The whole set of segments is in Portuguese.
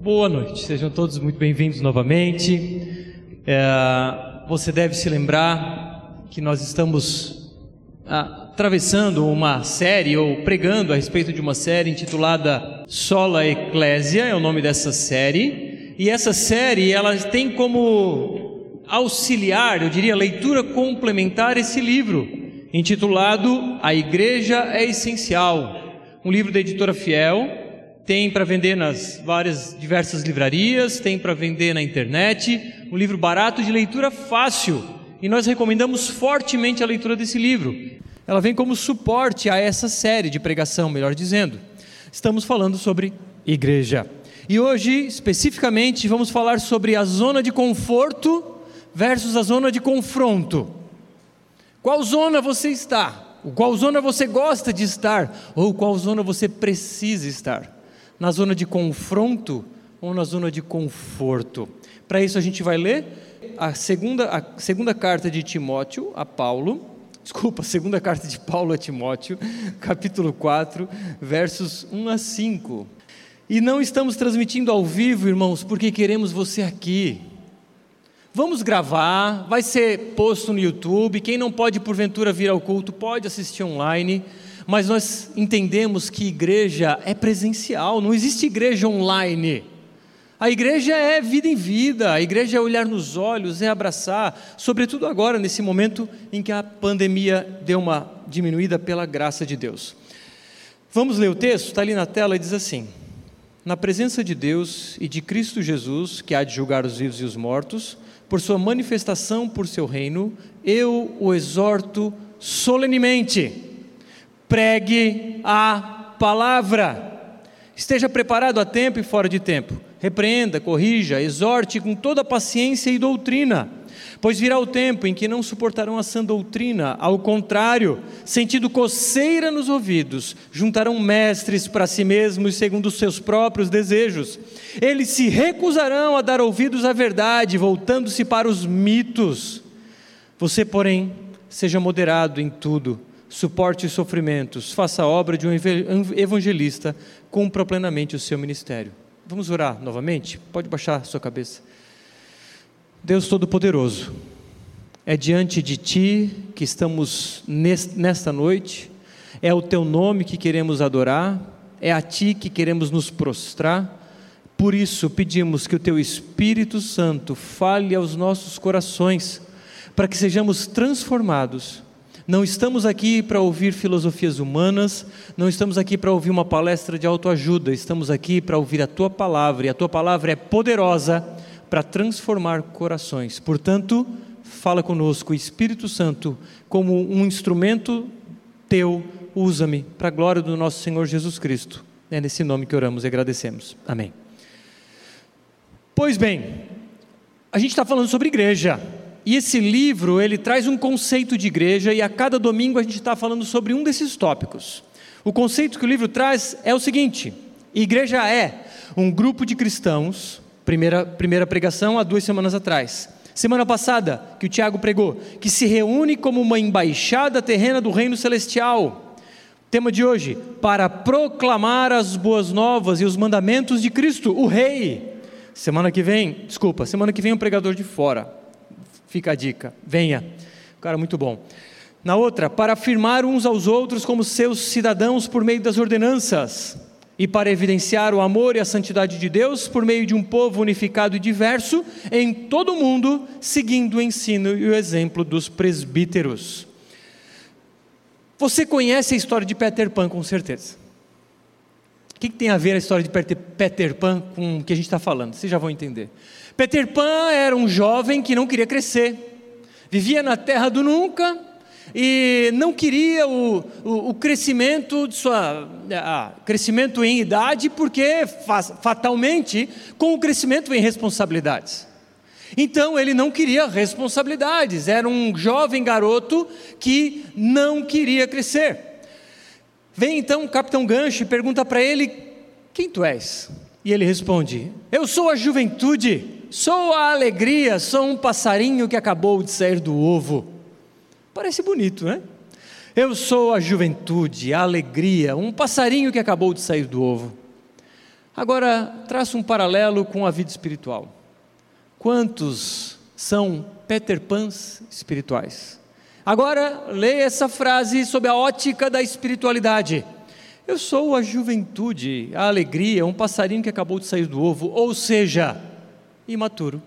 Boa noite, sejam todos muito bem-vindos novamente. É, você deve se lembrar que nós estamos ah, atravessando uma série ou pregando a respeito de uma série intitulada Sola Ecclesia, é o nome dessa série. E essa série ela tem como auxiliar, eu diria, leitura complementar esse livro intitulado A Igreja é Essencial, um livro da editora Fiel tem para vender nas várias diversas livrarias, tem para vender na internet, um livro barato de leitura fácil. E nós recomendamos fortemente a leitura desse livro. Ela vem como suporte a essa série de pregação, melhor dizendo. Estamos falando sobre igreja. E hoje, especificamente, vamos falar sobre a zona de conforto versus a zona de confronto. Qual zona você está? Qual zona você gosta de estar? Ou qual zona você precisa estar? Na zona de confronto ou na zona de conforto. Para isso a gente vai ler a segunda, a segunda carta de Timóteo a Paulo, desculpa, segunda carta de Paulo a Timóteo, capítulo 4, versos 1 a 5. E não estamos transmitindo ao vivo, irmãos, porque queremos você aqui. Vamos gravar, vai ser posto no YouTube. Quem não pode porventura vir ao culto pode assistir online mas nós entendemos que igreja é presencial, não existe igreja online. A igreja é vida em vida, a igreja é olhar nos olhos, é abraçar, sobretudo agora, nesse momento em que a pandemia deu uma diminuída pela graça de Deus. Vamos ler o texto? Está ali na tela e diz assim: Na presença de Deus e de Cristo Jesus, que há de julgar os vivos e os mortos, por sua manifestação por seu reino, eu o exorto solenemente pregue a palavra. Esteja preparado a tempo e fora de tempo. Repreenda, corrija, exorte com toda paciência e doutrina. Pois virá o tempo em que não suportarão a sã doutrina, ao contrário, sentindo coceira nos ouvidos, juntarão mestres para si mesmos segundo os seus próprios desejos. Eles se recusarão a dar ouvidos à verdade, voltando-se para os mitos. Você, porém, seja moderado em tudo suporte os sofrimentos, faça a obra de um evangelista, cumpra plenamente o seu ministério. Vamos orar novamente? Pode baixar sua cabeça. Deus Todo-Poderoso, é diante de Ti que estamos nesta noite, é o Teu nome que queremos adorar, é a Ti que queremos nos prostrar. Por isso pedimos que o Teu Espírito Santo fale aos nossos corações, para que sejamos transformados não estamos aqui para ouvir filosofias humanas, não estamos aqui para ouvir uma palestra de autoajuda, estamos aqui para ouvir a tua palavra, e a tua palavra é poderosa para transformar corações. Portanto, fala conosco, Espírito Santo, como um instrumento teu, usa-me para a glória do nosso Senhor Jesus Cristo. É nesse nome que oramos e agradecemos. Amém. Pois bem, a gente está falando sobre igreja. E esse livro, ele traz um conceito de igreja e a cada domingo a gente está falando sobre um desses tópicos. O conceito que o livro traz é o seguinte: igreja é um grupo de cristãos, primeira, primeira pregação há duas semanas atrás. Semana passada, que o Tiago pregou, que se reúne como uma embaixada terrena do reino celestial. Tema de hoje: para proclamar as boas novas e os mandamentos de Cristo, o Rei. Semana que vem, desculpa, semana que vem um pregador de fora. Fica a dica. Venha. Cara, muito bom. Na outra, para afirmar uns aos outros como seus cidadãos por meio das ordenanças, e para evidenciar o amor e a santidade de Deus por meio de um povo unificado e diverso em todo o mundo, seguindo o ensino e o exemplo dos presbíteros. Você conhece a história de Peter Pan com certeza. O que, tem a ver a história de Peter Pan com o que a gente está falando? Vocês já vão entender. Peter Pan era um jovem que não queria crescer, vivia na terra do nunca e não queria o, o, o crescimento de sua a, crescimento em idade, porque fatalmente com o crescimento vem responsabilidades. Então ele não queria responsabilidades, era um jovem garoto que não queria crescer. Vem então o capitão Gancho e pergunta para ele: Quem tu és? E ele responde: Eu sou a juventude Sou a alegria, sou um passarinho que acabou de sair do ovo. Parece bonito, né? Eu sou a juventude, a alegria, um passarinho que acabou de sair do ovo. Agora, traça um paralelo com a vida espiritual. Quantos são Peter Pans espirituais? Agora, leia essa frase sob a ótica da espiritualidade. Eu sou a juventude, a alegria, um passarinho que acabou de sair do ovo, ou seja, imaturo.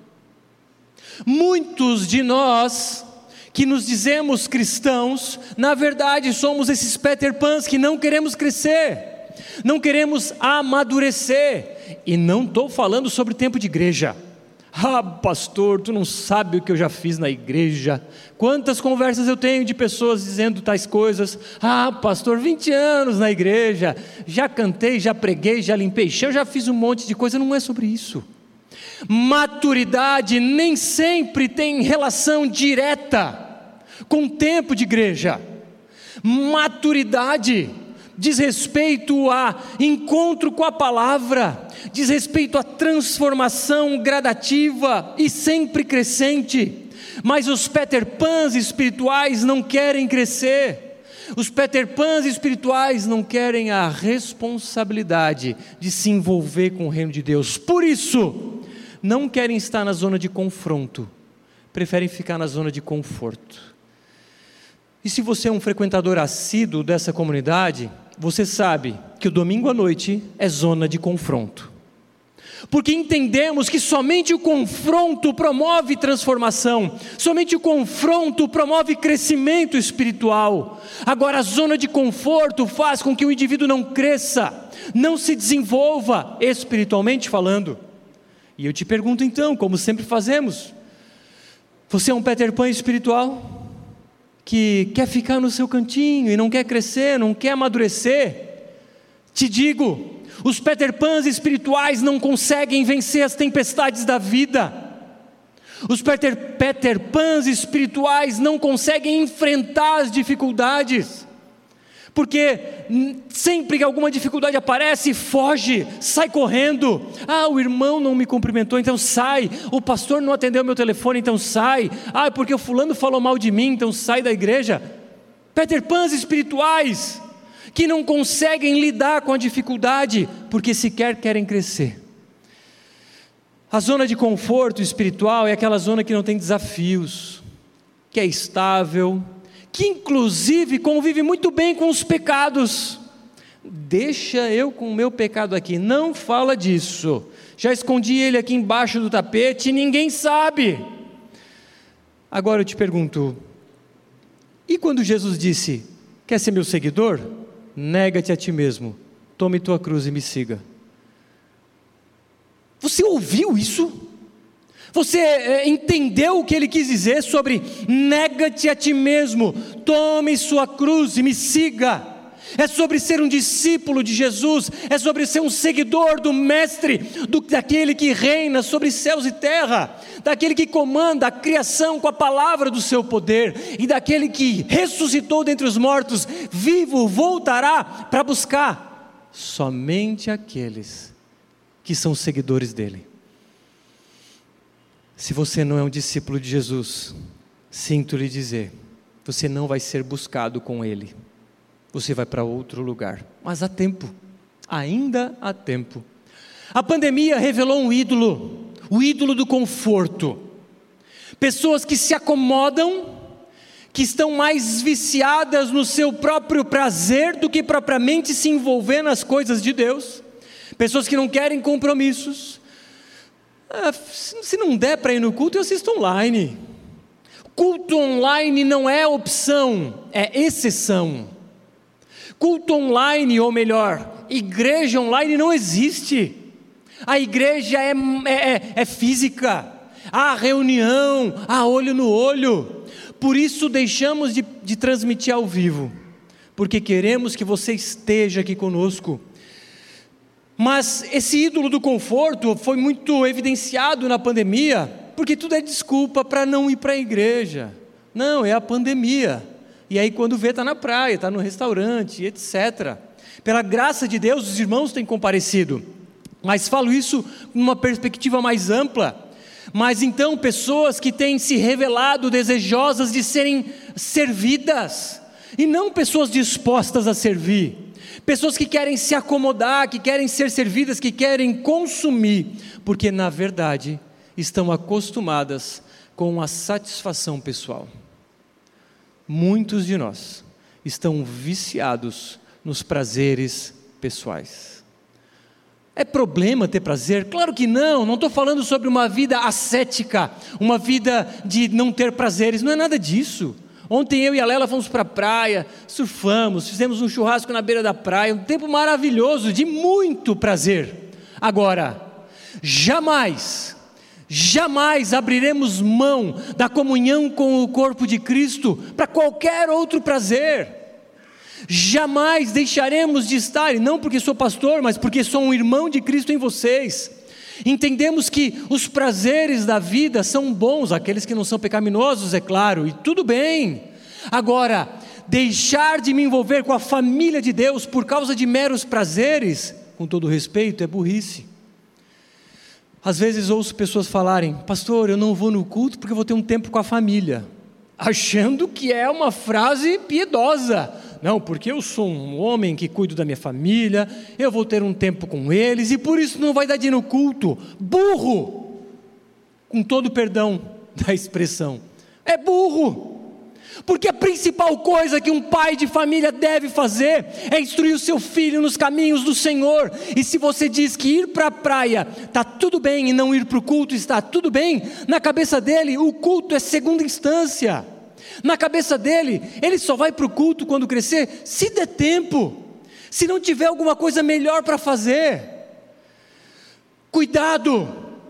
Muitos de nós que nos dizemos cristãos, na verdade somos esses Peter Pans que não queremos crescer, não queremos amadurecer, e não estou falando sobre tempo de igreja. Ah, pastor, tu não sabe o que eu já fiz na igreja. Quantas conversas eu tenho de pessoas dizendo tais coisas. Ah, pastor, 20 anos na igreja. Já cantei, já preguei, já limpei chão, já fiz um monte de coisa. Não é sobre isso. Maturidade nem sempre tem relação direta com tempo de igreja. Maturidade diz respeito a encontro com a palavra, diz respeito a transformação gradativa e sempre crescente. Mas os Peter Pans espirituais não querem crescer. Os Peter Pans espirituais não querem a responsabilidade de se envolver com o reino de Deus. Por isso, não querem estar na zona de confronto, preferem ficar na zona de conforto. E se você é um frequentador assíduo dessa comunidade, você sabe que o domingo à noite é zona de confronto. Porque entendemos que somente o confronto promove transformação, somente o confronto promove crescimento espiritual. Agora, a zona de conforto faz com que o indivíduo não cresça, não se desenvolva espiritualmente falando. E eu te pergunto então, como sempre fazemos, você é um Peter Pan espiritual? que quer ficar no seu cantinho e não quer crescer, não quer amadurecer, te digo, os Peter Pans espirituais não conseguem vencer as tempestades da vida. Os Peter, Peter Pans espirituais não conseguem enfrentar as dificuldades porque sempre que alguma dificuldade aparece, foge, sai correndo. Ah, o irmão não me cumprimentou, então sai. O pastor não atendeu meu telefone, então sai. Ah, porque o fulano falou mal de mim, então sai da igreja. Peter Pans espirituais que não conseguem lidar com a dificuldade porque sequer querem crescer. A zona de conforto espiritual é aquela zona que não tem desafios, que é estável, que inclusive convive muito bem com os pecados. Deixa eu com o meu pecado aqui, não fala disso. Já escondi ele aqui embaixo do tapete e ninguém sabe. Agora eu te pergunto: e quando Jesus disse: Quer ser meu seguidor? Nega-te a ti mesmo, tome tua cruz e me siga. Você ouviu isso? Você é, entendeu o que ele quis dizer sobre nega-te a ti mesmo, tome sua cruz e me siga? É sobre ser um discípulo de Jesus, é sobre ser um seguidor do Mestre, do, daquele que reina sobre céus e terra, daquele que comanda a criação com a palavra do seu poder, e daquele que ressuscitou dentre os mortos, vivo voltará para buscar somente aqueles que são seguidores dele. Se você não é um discípulo de Jesus, sinto lhe dizer, você não vai ser buscado com Ele. Você vai para outro lugar. Mas há tempo, ainda há tempo. A pandemia revelou um ídolo, o ídolo do conforto. Pessoas que se acomodam, que estão mais viciadas no seu próprio prazer do que propriamente se envolver nas coisas de Deus. Pessoas que não querem compromissos, ah, se não der para ir no culto, eu assisto online. Culto online não é opção, é exceção. Culto online, ou melhor, igreja online não existe. A igreja é, é, é física, há reunião, há olho no olho. Por isso deixamos de, de transmitir ao vivo, porque queremos que você esteja aqui conosco mas esse ídolo do conforto foi muito evidenciado na pandemia, porque tudo é desculpa para não ir para a igreja. Não, é a pandemia. E aí, quando vê, está na praia, está no restaurante, etc. Pela graça de Deus, os irmãos têm comparecido. Mas falo isso numa perspectiva mais ampla. Mas então, pessoas que têm se revelado desejosas de serem servidas, e não pessoas dispostas a servir pessoas que querem se acomodar, que querem ser servidas, que querem consumir, porque na verdade estão acostumadas com a satisfação pessoal. Muitos de nós estão viciados nos prazeres pessoais. É problema ter prazer? Claro que não, não estou falando sobre uma vida ascética, uma vida de não ter prazeres, não é nada disso. Ontem eu e a Lela fomos para a praia, surfamos, fizemos um churrasco na beira da praia, um tempo maravilhoso, de muito prazer. Agora, jamais, jamais abriremos mão da comunhão com o corpo de Cristo para qualquer outro prazer. Jamais deixaremos de estar, e não porque sou pastor, mas porque sou um irmão de Cristo em vocês. Entendemos que os prazeres da vida são bons, aqueles que não são pecaminosos, é claro, e tudo bem. Agora, deixar de me envolver com a família de Deus por causa de meros prazeres, com todo respeito, é burrice. Às vezes ouço pessoas falarem, pastor, eu não vou no culto porque eu vou ter um tempo com a família, achando que é uma frase piedosa. Não, porque eu sou um homem que cuido da minha família, eu vou ter um tempo com eles e por isso não vai dar de ir no culto. Burro! Com todo o perdão da expressão. É burro! Porque a principal coisa que um pai de família deve fazer é instruir o seu filho nos caminhos do Senhor. E se você diz que ir para a praia está tudo bem e não ir para o culto está tudo bem, na cabeça dele o culto é segunda instância. Na cabeça dele, ele só vai para o culto quando crescer, se der tempo, se não tiver alguma coisa melhor para fazer. Cuidado,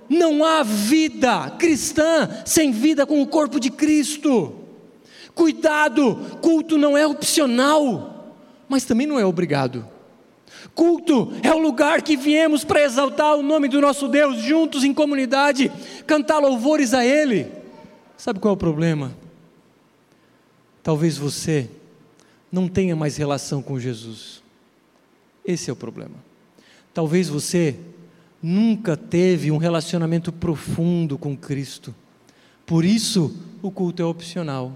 não há vida cristã sem vida com o corpo de Cristo. Cuidado, culto não é opcional, mas também não é obrigado. Culto é o lugar que viemos para exaltar o nome do nosso Deus juntos em comunidade, cantar louvores a Ele. Sabe qual é o problema? Talvez você não tenha mais relação com Jesus. Esse é o problema. Talvez você nunca teve um relacionamento profundo com Cristo. Por isso, o culto é opcional.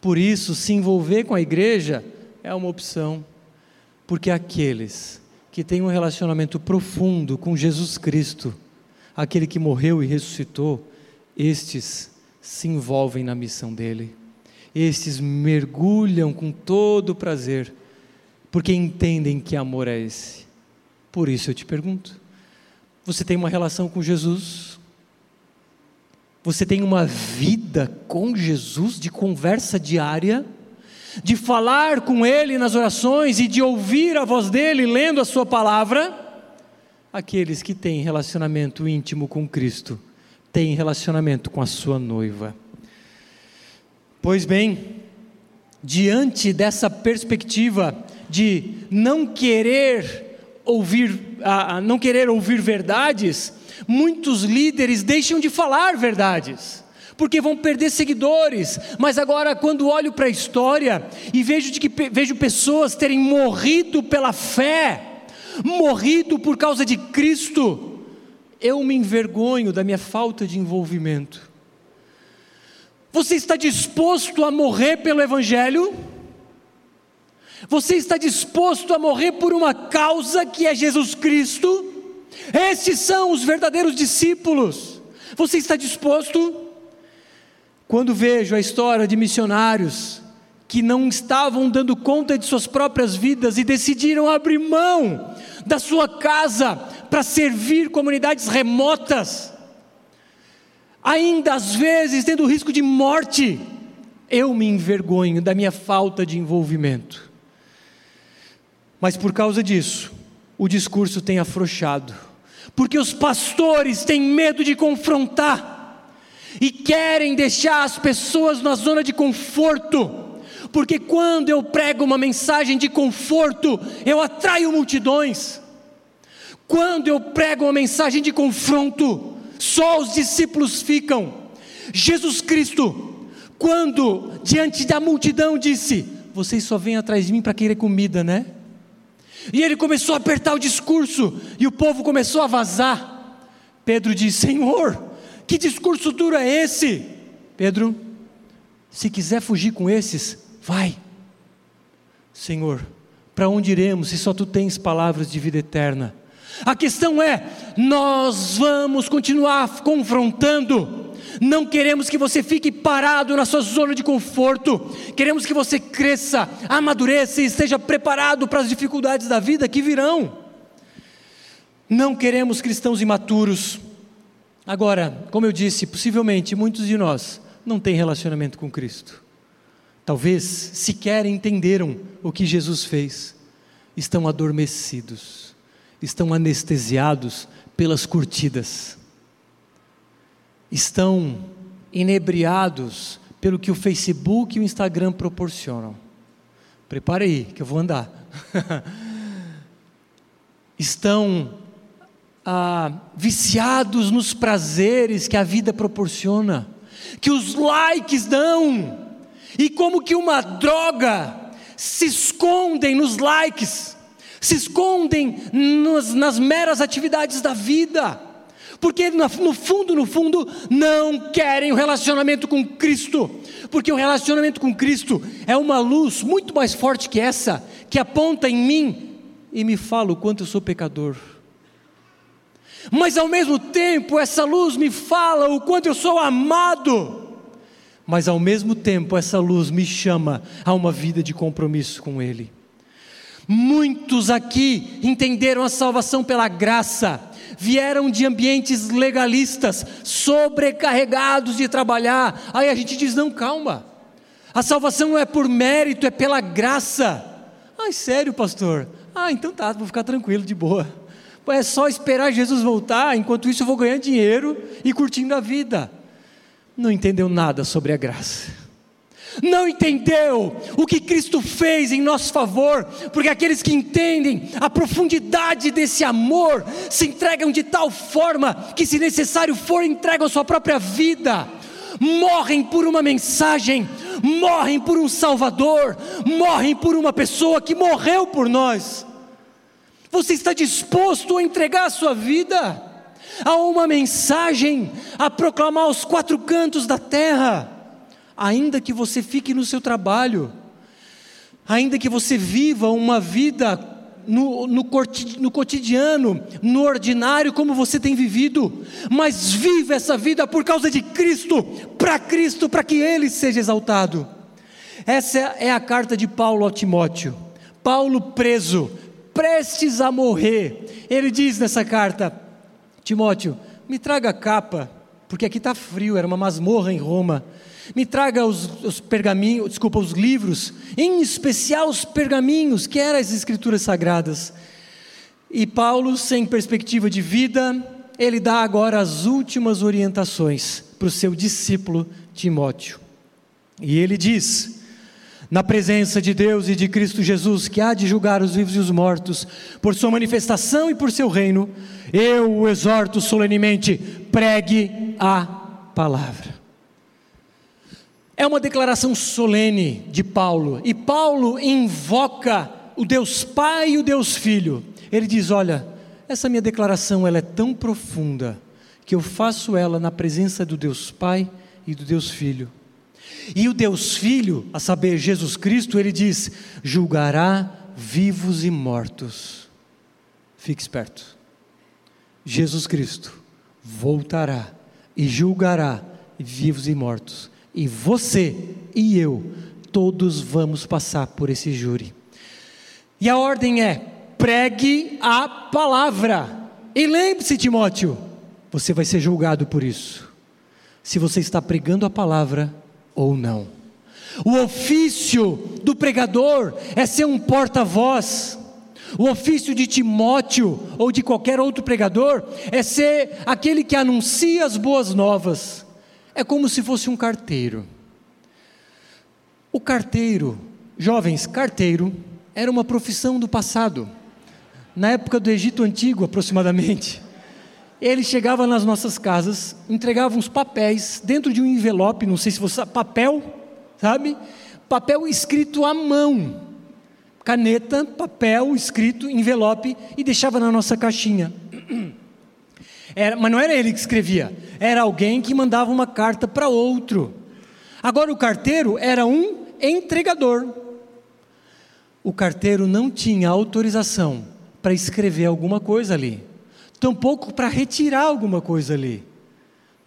Por isso, se envolver com a igreja é uma opção. Porque aqueles que têm um relacionamento profundo com Jesus Cristo, aquele que morreu e ressuscitou, estes se envolvem na missão dele estes mergulham com todo prazer, porque entendem que amor é esse. Por isso eu te pergunto: você tem uma relação com Jesus? Você tem uma vida com Jesus de conversa diária? De falar com Ele nas orações e de ouvir a voz dEle lendo a Sua palavra? Aqueles que têm relacionamento íntimo com Cristo têm relacionamento com a Sua noiva. Pois bem, diante dessa perspectiva de não querer ouvir, não querer ouvir verdades, muitos líderes deixam de falar verdades porque vão perder seguidores. Mas agora, quando olho para a história e vejo, de que, vejo pessoas terem morrido pela fé, morrido por causa de Cristo, eu me envergonho da minha falta de envolvimento. Você está disposto a morrer pelo Evangelho? Você está disposto a morrer por uma causa que é Jesus Cristo? Esses são os verdadeiros discípulos. Você está disposto? Quando vejo a história de missionários que não estavam dando conta de suas próprias vidas e decidiram abrir mão da sua casa para servir comunidades remotas, ainda às vezes tendo risco de morte, eu me envergonho da minha falta de envolvimento. Mas por causa disso, o discurso tem afrouxado, porque os pastores têm medo de confrontar e querem deixar as pessoas na zona de conforto. Porque quando eu prego uma mensagem de conforto, eu atraio multidões. Quando eu prego uma mensagem de confronto, só os discípulos ficam. Jesus Cristo, quando diante da multidão disse: Vocês só vêm atrás de mim para querer comida, né? E ele começou a apertar o discurso, e o povo começou a vazar. Pedro disse: Senhor, que discurso duro é esse? Pedro, se quiser fugir com esses, vai. Senhor, Para onde iremos se só tu tens palavras de vida eterna? A questão é: nós vamos continuar confrontando. Não queremos que você fique parado na sua zona de conforto. Queremos que você cresça, amadureça e esteja preparado para as dificuldades da vida que virão. Não queremos cristãos imaturos. Agora, como eu disse, possivelmente muitos de nós não têm relacionamento com Cristo. Talvez sequer entenderam o que Jesus fez. Estão adormecidos, estão anestesiados pelas curtidas, estão inebriados pelo que o Facebook e o Instagram proporcionam. Prepare aí, que eu vou andar. estão ah, viciados nos prazeres que a vida proporciona, que os likes dão, e como que uma droga se escondem nos likes, se escondem nos, nas meras atividades da vida, porque no fundo, no fundo, não querem o relacionamento com Cristo, porque o relacionamento com Cristo é uma luz muito mais forte que essa, que aponta em mim e me fala o quanto eu sou pecador mas ao mesmo tempo essa luz me fala o quanto eu sou amado. Mas ao mesmo tempo essa luz me chama a uma vida de compromisso com Ele. Muitos aqui entenderam a salvação pela graça, vieram de ambientes legalistas, sobrecarregados de trabalhar. Aí a gente diz: não, calma, a salvação não é por mérito, é pela graça. Ai, sério, pastor? Ah, então tá, vou ficar tranquilo, de boa é só esperar Jesus voltar, enquanto isso eu vou ganhando dinheiro e curtindo a vida. Não entendeu nada sobre a graça. Não entendeu o que Cristo fez em nosso favor, porque aqueles que entendem a profundidade desse amor se entregam de tal forma que, se necessário for, entregam sua própria vida, morrem por uma mensagem, morrem por um Salvador, morrem por uma pessoa que morreu por nós. Você está disposto a entregar a sua vida a uma mensagem, a proclamar aos quatro cantos da terra, ainda que você fique no seu trabalho, ainda que você viva uma vida no, no, no, cotidiano, no ordinário, como você tem vivido, mas viva essa vida por causa de Cristo, para Cristo, para que Ele seja exaltado. Essa é a carta de Paulo ao Timóteo. Paulo preso, prestes a morrer, ele diz nessa carta: Timóteo, me traga a capa, porque aqui está frio, era uma masmorra em Roma. Me traga os, os pergaminhos, desculpa, os livros, em especial os pergaminhos, que eram as escrituras sagradas. E Paulo, sem perspectiva de vida, ele dá agora as últimas orientações para o seu discípulo Timóteo. E ele diz: na presença de Deus e de Cristo Jesus, que há de julgar os vivos e os mortos, por sua manifestação e por seu reino, eu o exorto solenemente: pregue a palavra. É uma declaração solene de Paulo, e Paulo invoca o Deus Pai e o Deus Filho. Ele diz: Olha, essa minha declaração ela é tão profunda que eu faço ela na presença do Deus Pai e do Deus Filho. E o Deus Filho, a saber, Jesus Cristo, ele diz: julgará vivos e mortos. Fique esperto. Jesus Cristo voltará e julgará vivos e mortos. E você e eu, todos vamos passar por esse júri. E a ordem é: pregue a palavra. E lembre-se, Timóteo, você vai ser julgado por isso. Se você está pregando a palavra, ou não. O ofício do pregador é ser um porta-voz. O ofício de Timóteo ou de qualquer outro pregador é ser aquele que anuncia as boas novas. É como se fosse um carteiro. O carteiro, jovens, carteiro, era uma profissão do passado. Na época do Egito Antigo, aproximadamente. Ele chegava nas nossas casas, entregava uns papéis dentro de um envelope, não sei se você papel, sabe? Papel escrito à mão. Caneta, papel escrito, envelope e deixava na nossa caixinha. Era, mas não era ele que escrevia, era alguém que mandava uma carta para outro. Agora o carteiro era um entregador. o carteiro não tinha autorização para escrever alguma coisa ali, tampouco para retirar alguma coisa ali.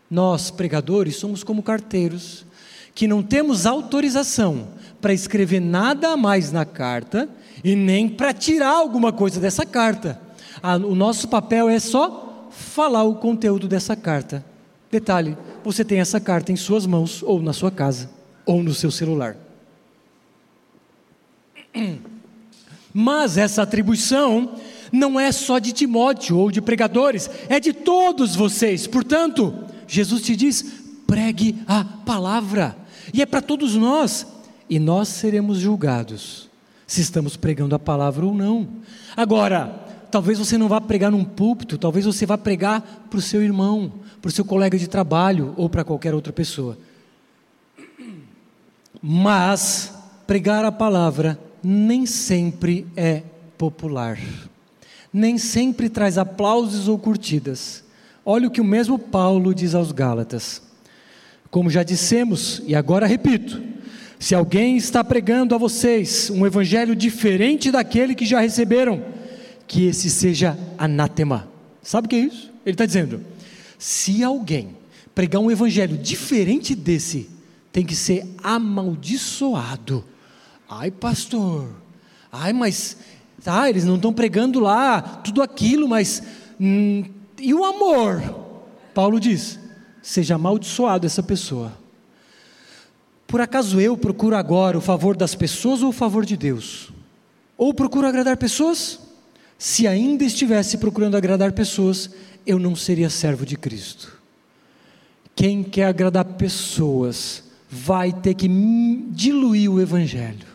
Nós, pregadores, somos como carteiros, que não temos autorização para escrever nada mais na carta e nem para tirar alguma coisa dessa carta. o nosso papel é só falar o conteúdo dessa carta. Detalhe: você tem essa carta em suas mãos, ou na sua casa, ou no seu celular. Mas essa atribuição não é só de Timóteo ou de pregadores, é de todos vocês. Portanto, Jesus te diz: pregue a palavra, e é para todos nós, e nós seremos julgados se estamos pregando a palavra ou não. Agora, talvez você não vá pregar num púlpito, talvez você vá pregar para o seu irmão, para o seu colega de trabalho ou para qualquer outra pessoa. Mas pregar a palavra nem sempre é popular, nem sempre traz aplausos ou curtidas. Olha o que o mesmo Paulo diz aos Gálatas. Como já dissemos, e agora repito: se alguém está pregando a vocês um evangelho diferente daquele que já receberam, que esse seja anátema. Sabe o que é isso? Ele está dizendo: se alguém pregar um evangelho diferente desse, tem que ser amaldiçoado. Ai, pastor, ai, mas tá, eles não estão pregando lá tudo aquilo, mas hum, e o amor? Paulo diz: seja amaldiçoado essa pessoa. Por acaso eu procuro agora o favor das pessoas ou o favor de Deus? Ou procuro agradar pessoas? Se ainda estivesse procurando agradar pessoas, eu não seria servo de Cristo. Quem quer agradar pessoas vai ter que diluir o Evangelho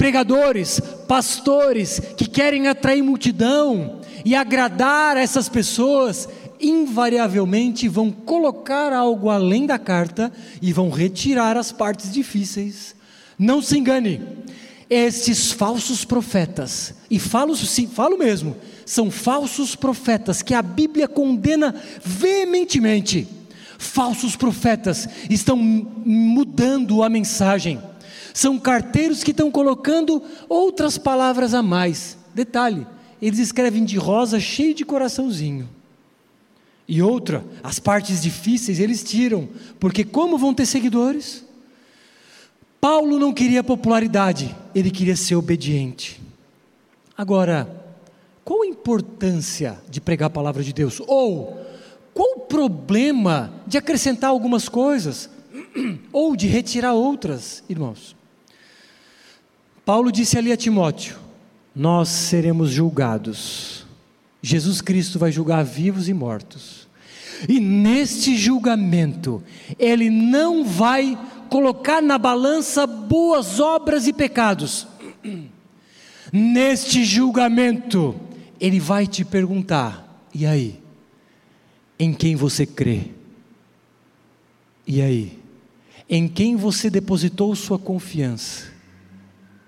pregadores, pastores que querem atrair multidão e agradar essas pessoas, invariavelmente vão colocar algo além da carta e vão retirar as partes difíceis. Não se engane, estes falsos profetas, e falo sim, falo mesmo, são falsos profetas que a Bíblia condena veementemente. Falsos profetas estão mudando a mensagem são carteiros que estão colocando outras palavras a mais. Detalhe, eles escrevem de rosa cheio de coraçãozinho. E outra, as partes difíceis eles tiram, porque como vão ter seguidores? Paulo não queria popularidade, ele queria ser obediente. Agora, qual a importância de pregar a palavra de Deus? Ou qual o problema de acrescentar algumas coisas? Ou de retirar outras, irmãos? Paulo disse ali a Timóteo: Nós seremos julgados. Jesus Cristo vai julgar vivos e mortos. E neste julgamento, Ele não vai colocar na balança boas obras e pecados. Neste julgamento, Ele vai te perguntar: e aí? Em quem você crê? E aí? Em quem você depositou sua confiança?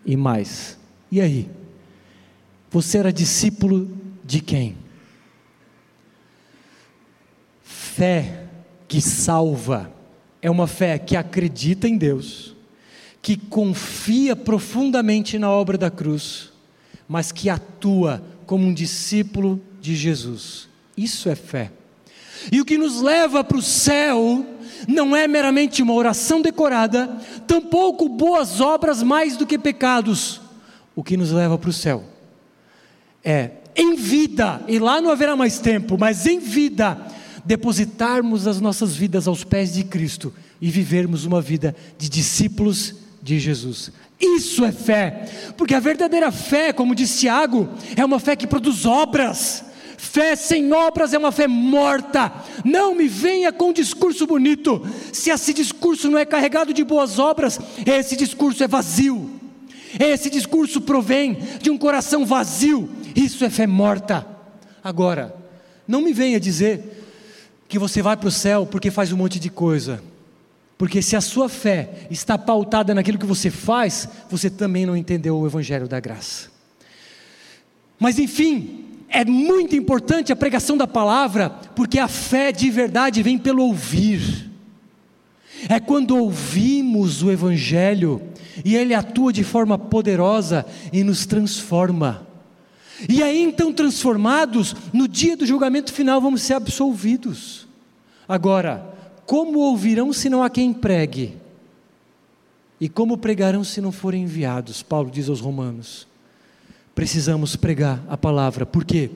e mais. E aí? Você era discípulo de quem? Fé que salva é uma fé que acredita em Deus, que confia profundamente na obra da cruz, mas que atua como um discípulo de Jesus. Isso é fé. E o que nos leva para o céu não é meramente uma oração decorada, tampouco boas obras mais do que pecados. O que nos leva para o céu é, em vida, e lá não haverá mais tempo, mas em vida, depositarmos as nossas vidas aos pés de Cristo e vivermos uma vida de discípulos de Jesus. Isso é fé, porque a verdadeira fé, como diz Tiago, é uma fé que produz obras Fé sem obras é uma fé morta. Não me venha com um discurso bonito. Se esse discurso não é carregado de boas obras, esse discurso é vazio. Esse discurso provém de um coração vazio. Isso é fé morta. Agora, não me venha dizer que você vai para o céu porque faz um monte de coisa. Porque se a sua fé está pautada naquilo que você faz, você também não entendeu o Evangelho da graça. Mas enfim, é muito importante a pregação da palavra, porque a fé de verdade vem pelo ouvir. É quando ouvimos o Evangelho e Ele atua de forma poderosa e nos transforma. E aí, então, transformados, no dia do julgamento final, vamos ser absolvidos. Agora, como ouvirão se não há quem pregue? E como pregarão se não forem enviados? Paulo diz aos Romanos. Precisamos pregar a palavra, por quê?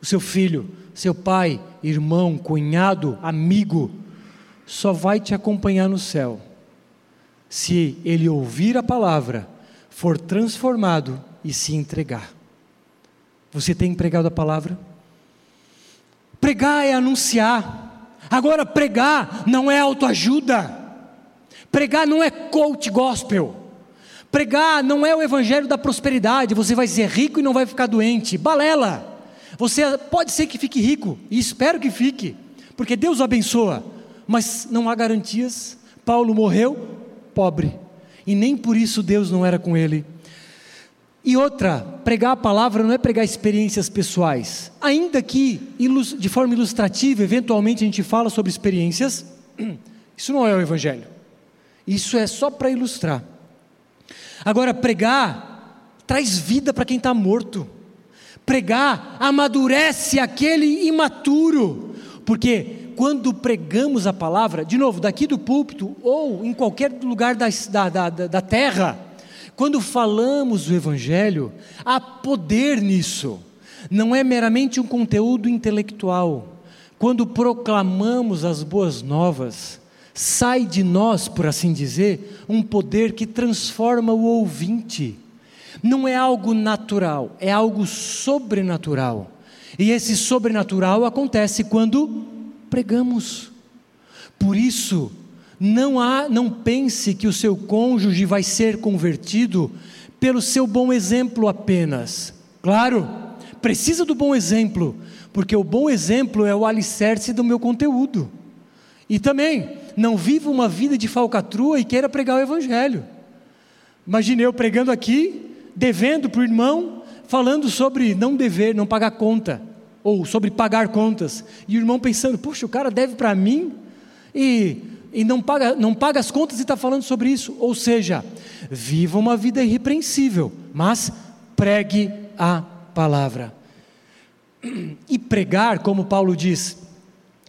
O seu filho, seu pai, irmão, cunhado, amigo, só vai te acompanhar no céu se ele ouvir a palavra, for transformado e se entregar. Você tem pregado a palavra? Pregar é anunciar. Agora, pregar não é autoajuda. Pregar não é coach gospel. Pregar não é o evangelho da prosperidade. Você vai ser rico e não vai ficar doente. Balela. Você pode ser que fique rico, e espero que fique, porque Deus o abençoa, mas não há garantias. Paulo morreu pobre, e nem por isso Deus não era com ele. E outra, pregar a palavra não é pregar experiências pessoais. Ainda que, de forma ilustrativa, eventualmente a gente fala sobre experiências, isso não é o Evangelho. Isso é só para ilustrar. Agora, pregar traz vida para quem está morto. Pregar amadurece aquele imaturo, porque quando pregamos a palavra, de novo, daqui do púlpito ou em qualquer lugar da, da, da, da terra, quando falamos o Evangelho, há poder nisso, não é meramente um conteúdo intelectual. Quando proclamamos as boas novas, sai de nós, por assim dizer, um poder que transforma o ouvinte não é algo natural, é algo sobrenatural. E esse sobrenatural acontece quando pregamos. Por isso, não há, não pense que o seu cônjuge vai ser convertido pelo seu bom exemplo apenas. Claro, precisa do bom exemplo, porque o bom exemplo é o alicerce do meu conteúdo. E também, não viva uma vida de falcatrua e queira pregar o evangelho. Imagine eu pregando aqui devendo para o irmão, falando sobre não dever, não pagar conta, ou sobre pagar contas, e o irmão pensando, puxa, o cara deve para mim e, e não, paga, não paga as contas e está falando sobre isso. Ou seja, viva uma vida irrepreensível, mas pregue a palavra. E pregar, como Paulo diz,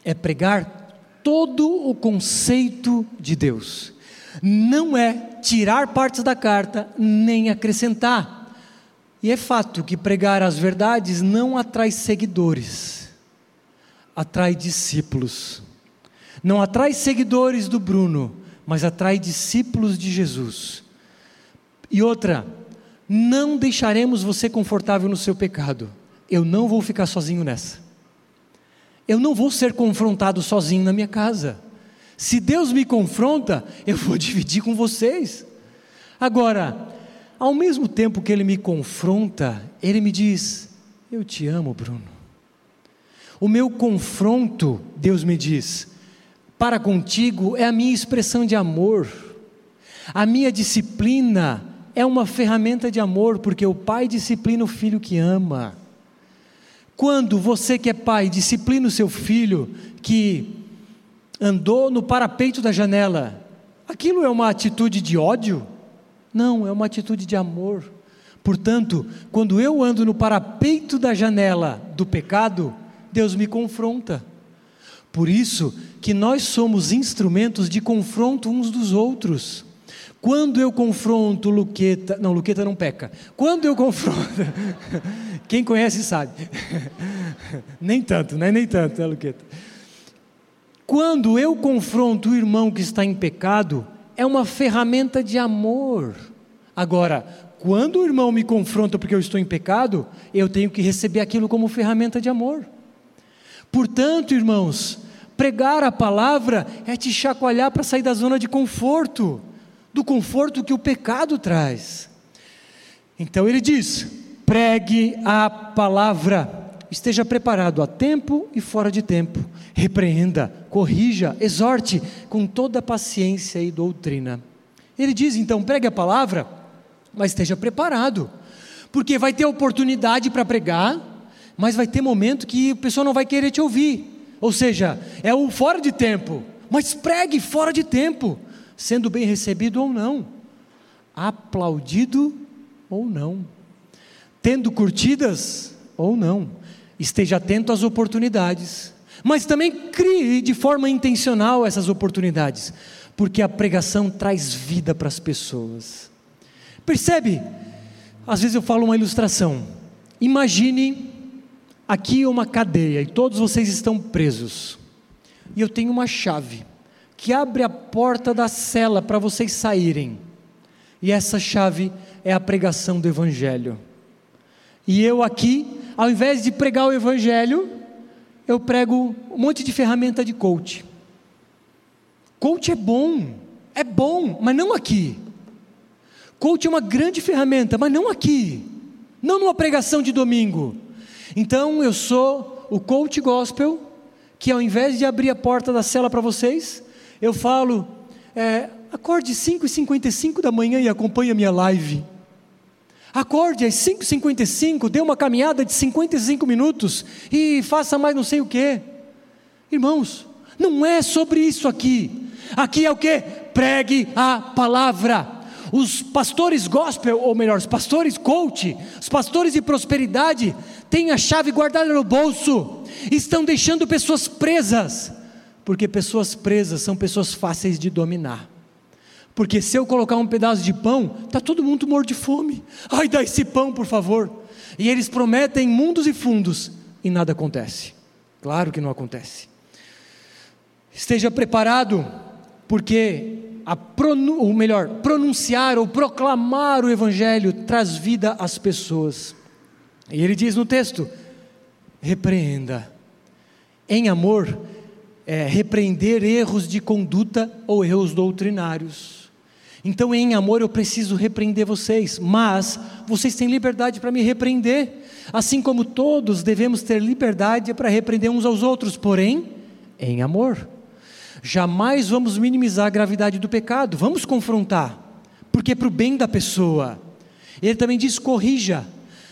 é pregar todo o conceito de Deus não é tirar partes da carta nem acrescentar. E é fato que pregar as verdades não atrai seguidores, atrai discípulos. Não atrai seguidores do Bruno, mas atrai discípulos de Jesus. E outra, não deixaremos você confortável no seu pecado. Eu não vou ficar sozinho nessa. Eu não vou ser confrontado sozinho na minha casa. Se Deus me confronta, eu vou dividir com vocês. Agora, ao mesmo tempo que Ele me confronta, Ele me diz: Eu te amo, Bruno. O meu confronto, Deus me diz, para contigo é a minha expressão de amor. A minha disciplina é uma ferramenta de amor, porque o pai disciplina o filho que ama. Quando você que é pai disciplina o seu filho que andou no parapeito da janela, aquilo é uma atitude de ódio? Não, é uma atitude de amor. Portanto, quando eu ando no parapeito da janela do pecado, Deus me confronta. Por isso que nós somos instrumentos de confronto uns dos outros. Quando eu confronto Luqueta, não, Luqueta não peca. Quando eu confronto, quem conhece sabe. nem tanto, né? Nem tanto, né, Luqueta? Quando eu confronto o irmão que está em pecado, é uma ferramenta de amor. Agora, quando o irmão me confronta porque eu estou em pecado, eu tenho que receber aquilo como ferramenta de amor. Portanto, irmãos, pregar a palavra é te chacoalhar para sair da zona de conforto, do conforto que o pecado traz. Então ele diz: pregue a palavra esteja preparado a tempo e fora de tempo, repreenda, corrija, exorte com toda paciência e doutrina. Ele diz então: pregue a palavra, mas esteja preparado, porque vai ter oportunidade para pregar, mas vai ter momento que o pessoal não vai querer te ouvir, ou seja, é o fora de tempo, mas pregue fora de tempo, sendo bem recebido ou não. aplaudido ou não, tendo curtidas ou não. Esteja atento às oportunidades, mas também crie de forma intencional essas oportunidades, porque a pregação traz vida para as pessoas. Percebe? Às vezes eu falo uma ilustração. Imagine aqui uma cadeia e todos vocês estão presos. E eu tenho uma chave que abre a porta da cela para vocês saírem. E essa chave é a pregação do Evangelho. E eu aqui, ao invés de pregar o Evangelho, eu prego um monte de ferramenta de coach. Coach é bom, é bom, mas não aqui. Coach é uma grande ferramenta, mas não aqui. Não numa pregação de domingo. Então eu sou o coach gospel, que ao invés de abrir a porta da cela para vocês, eu falo, é, acorde 5h55 da manhã e acompanhe a minha live. Acorde às 5h55, dê uma caminhada de 55 minutos e faça mais não sei o que. Irmãos, não é sobre isso aqui. Aqui é o que? Pregue a palavra. Os pastores gospel, ou melhor, os pastores coach, os pastores de prosperidade, têm a chave guardada no bolso, estão deixando pessoas presas porque pessoas presas são pessoas fáceis de dominar. Porque se eu colocar um pedaço de pão, está todo mundo morto de fome. Ai, dá esse pão, por favor. E eles prometem mundos e fundos e nada acontece. Claro que não acontece. Esteja preparado, porque a ou melhor, pronunciar ou proclamar o Evangelho traz vida às pessoas. E ele diz no texto: repreenda, em amor, é, repreender erros de conduta ou erros doutrinários. Então, em amor, eu preciso repreender vocês, mas vocês têm liberdade para me repreender, assim como todos devemos ter liberdade para repreender uns aos outros, porém, em amor. Jamais vamos minimizar a gravidade do pecado, vamos confrontar, porque é para o bem da pessoa. Ele também diz: corrija.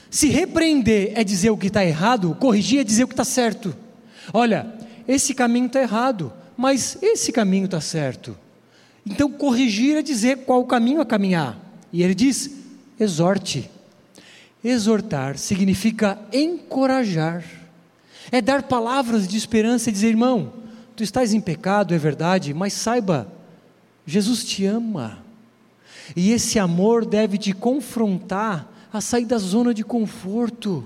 Se repreender é dizer o que está errado, corrigir é dizer o que está certo. Olha, esse caminho está errado, mas esse caminho está certo. Então, corrigir é dizer qual o caminho a caminhar. E ele diz: exorte. Exortar significa encorajar, é dar palavras de esperança e dizer, irmão, tu estás em pecado, é verdade, mas saiba, Jesus te ama. E esse amor deve te confrontar a sair da zona de conforto.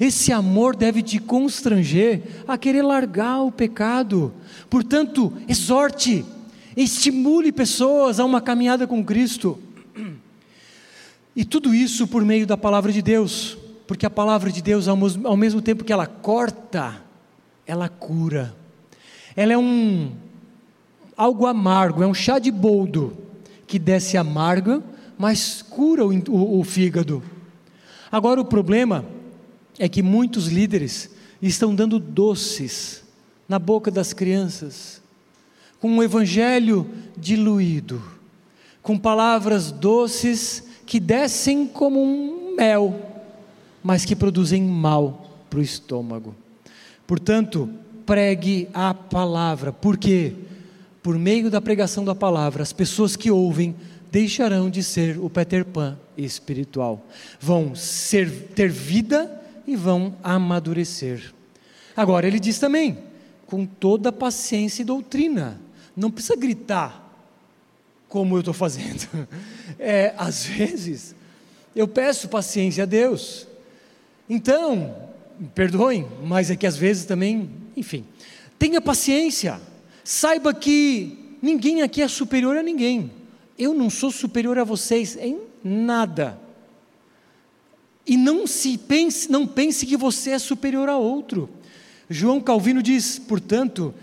Esse amor deve te constranger a querer largar o pecado. Portanto, exorte, estimule pessoas a uma caminhada com Cristo. E tudo isso por meio da palavra de Deus, porque a palavra de Deus, ao mesmo tempo que ela corta, ela cura. Ela é um algo amargo, é um chá de boldo que desce amargo, mas cura o, o, o fígado. Agora o problema é que muitos líderes estão dando doces na boca das crianças, com um evangelho diluído, com palavras doces que descem como um mel, mas que produzem mal para o estômago. Portanto, pregue a palavra, porque por meio da pregação da palavra, as pessoas que ouvem deixarão de ser o Peter Pan espiritual, vão ser, ter vida e vão amadurecer. Agora, ele diz também, com toda paciência e doutrina, não precisa gritar como eu estou fazendo. É, às vezes, eu peço paciência a Deus. Então, perdoem, mas é que às vezes também, enfim, tenha paciência. Saiba que ninguém aqui é superior a ninguém. Eu não sou superior a vocês em nada. E não se pense, não pense que você é superior a outro. João Calvino diz, portanto,